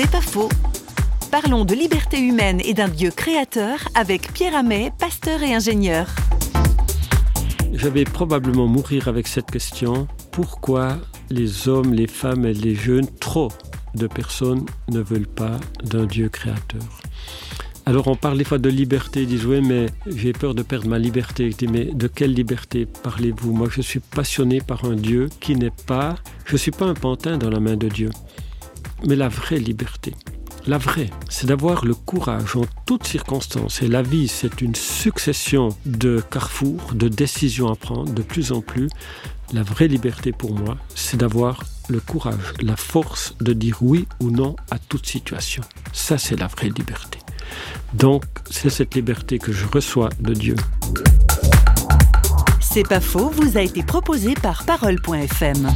C'est pas faux. Parlons de liberté humaine et d'un Dieu créateur avec Pierre Amet, pasteur et ingénieur. Je vais probablement mourir avec cette question. Pourquoi les hommes, les femmes et les jeunes, trop de personnes ne veulent pas d'un Dieu créateur? Alors on parle des fois de liberté, ils disent oui mais j'ai peur de perdre ma liberté. Je dis mais de quelle liberté parlez-vous? Moi je suis passionné par un Dieu qui n'est pas, je ne suis pas un pantin dans la main de Dieu, mais la vraie liberté. La vraie, c'est d'avoir le courage en toutes circonstances. Et la vie, c'est une succession de carrefours, de décisions à prendre de plus en plus. La vraie liberté pour moi, c'est d'avoir le courage, la force de dire oui ou non à toute situation. Ça, c'est la vraie liberté. Donc, c'est cette liberté que je reçois de Dieu. C'est pas faux, vous a été proposé par parole.fm.